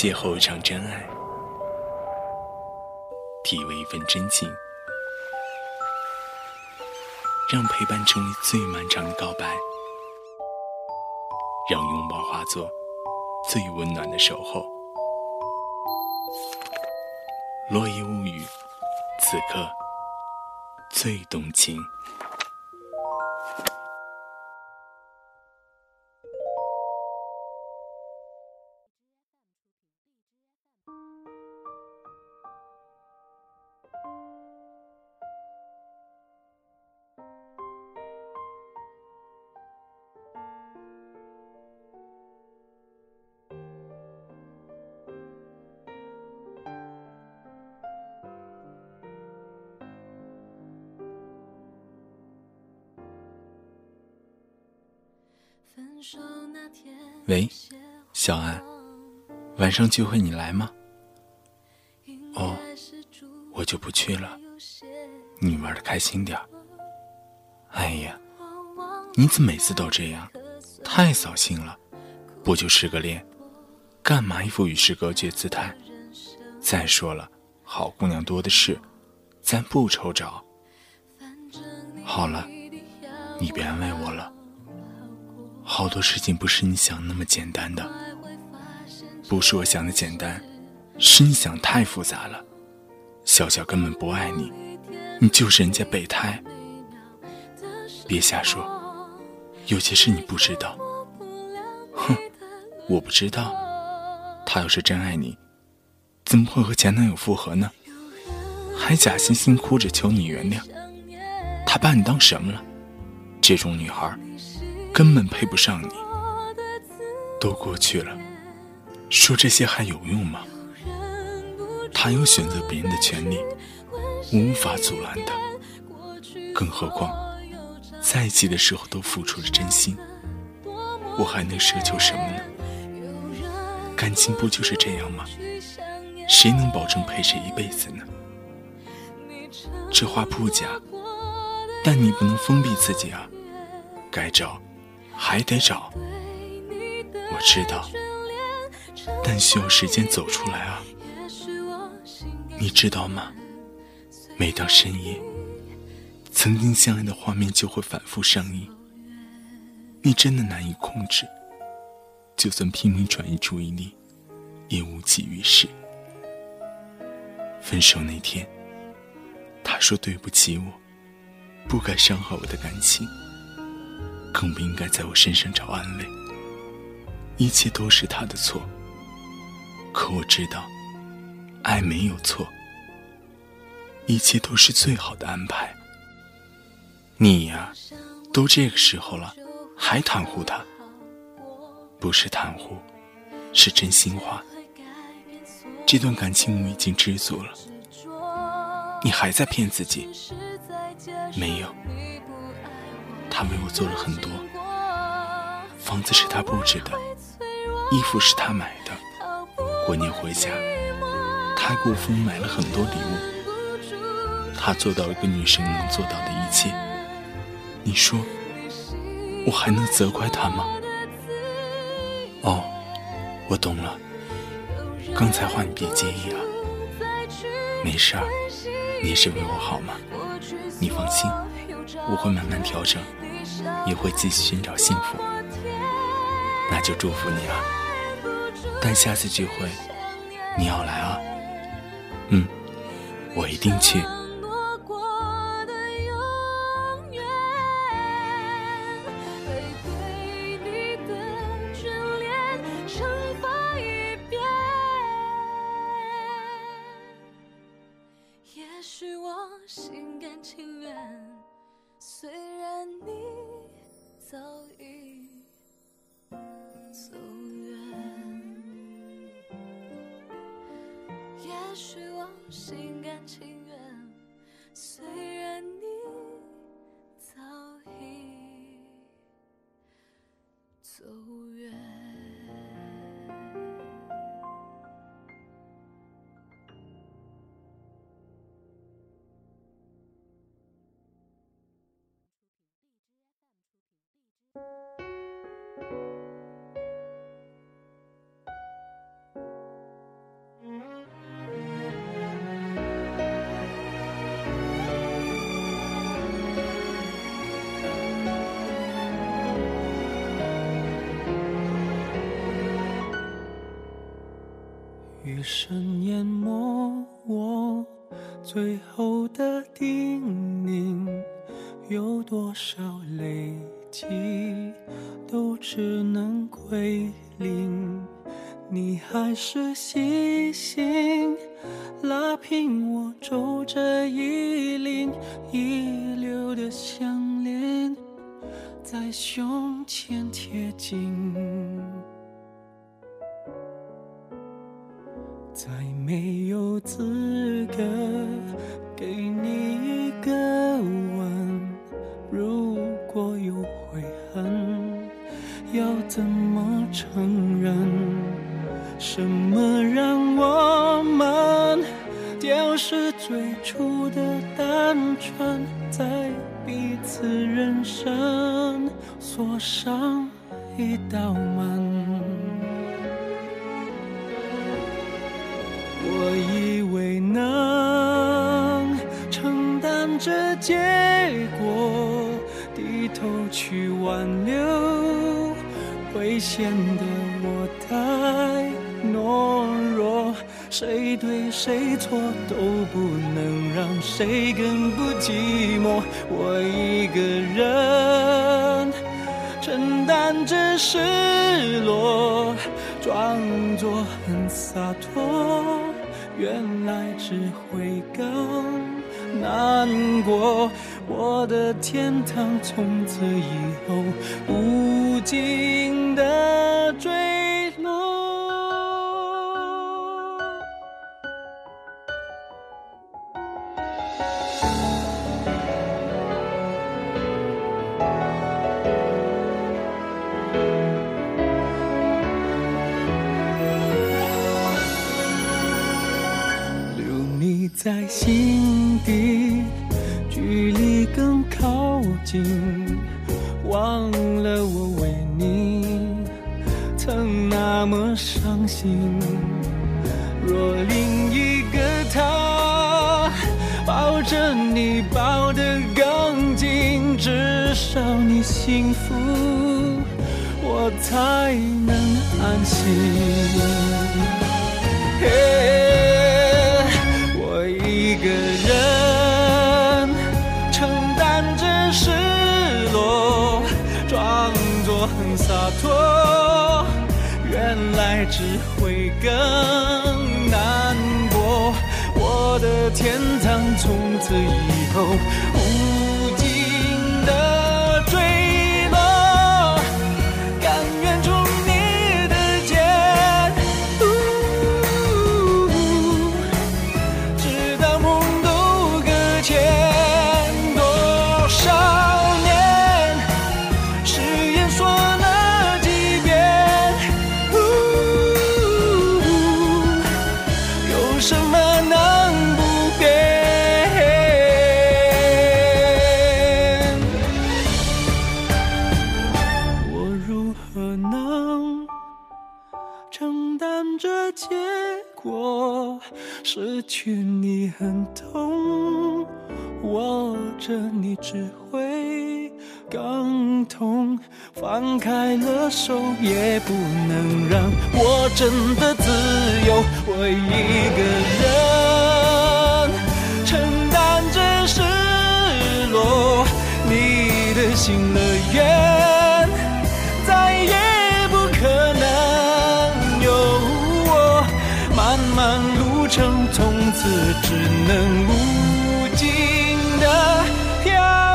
邂逅一场真爱，体味一份真情，让陪伴成为最漫长的告白，让拥抱化作最温暖的守候。落叶物语，此刻最动情。喂，小安，晚上聚会你来吗？哦，我就不去了。你玩的开心点哎呀，你怎么每次都这样？太扫兴了。不就失个恋，干嘛一副与世隔绝姿态？再说了，好姑娘多的是，咱不愁找。好了，你别安慰我了。好多事情不是你想那么简单的，不是我想的简单，是你想太复杂了。小小根本不爱你，你就是人家备胎。别瞎说，有些事你不知道。哼，我不知道。他要是真爱你，怎么会和前男友复合呢？还假惺惺哭着求你原谅，他把你当什么了？这种女孩。根本配不上你，都过去了，说这些还有用吗？他有选择别人的权利，无法阻拦的。更何况，在一起的时候都付出了真心，我还能奢求什么呢？感情不就是这样吗？谁能保证陪谁一辈子呢？这话不假，但你不能封闭自己啊，该找。还得找，我知道，但需要时间走出来啊。你知道吗？每到深夜，曾经相爱的画面就会反复上映，你真的难以控制。就算拼命转移注意力，也无济于事。分手那天，他说对不起我，不该伤害我的感情。更不应该在我身上找安慰，一切都是他的错。可我知道，爱没有错，一切都是最好的安排。你呀，都这个时候了，还袒护他？不是袒护，是真心话。这段感情我已经知足了，你还在骗自己？没有。他为我做了很多，房子是他布置的，衣服是他买的，过年回家，他给我父母买了很多礼物。他做到了一个女生能做到的一切，你说，我还能责怪他吗？哦，我懂了，刚才话你别介意啊，没事儿，你是为我好吗？你放心，我会慢慢调整。也会继续寻找幸福，那就祝福你啊！但下次聚会你要来啊！嗯，我一定去。也许我心也许我心甘情愿，雨声淹没我最后的叮咛，有多少累积都只能归零。你还是细心拉平我皱着衣领遗留的项链，在胸前贴紧。再没有资格给你一个吻，如果有悔恨，要怎么承认？什么让我们丢失最初的单纯，在彼此人生锁上一道门？我以为能承担这结果，低头去挽留，会显得我太懦弱。谁对谁错都不能让谁更不寂寞。我一个人承担着失落，装作很洒脱。原来只会更难过。我的天堂从此以后无尽的追在心底，距离更靠近。忘了我为你曾那么伤心。若另一个他抱着你抱得更紧，至少你幸福，我才能安心。嘿，一个人承担着失落，装作很洒脱，原来只会更难过。我的天堂从此以后失去你很痛，握着你只会更痛。放开了手，也不能让我真的自由。我一个人承担着失落，你的心乐园。从此只能无尽的漂。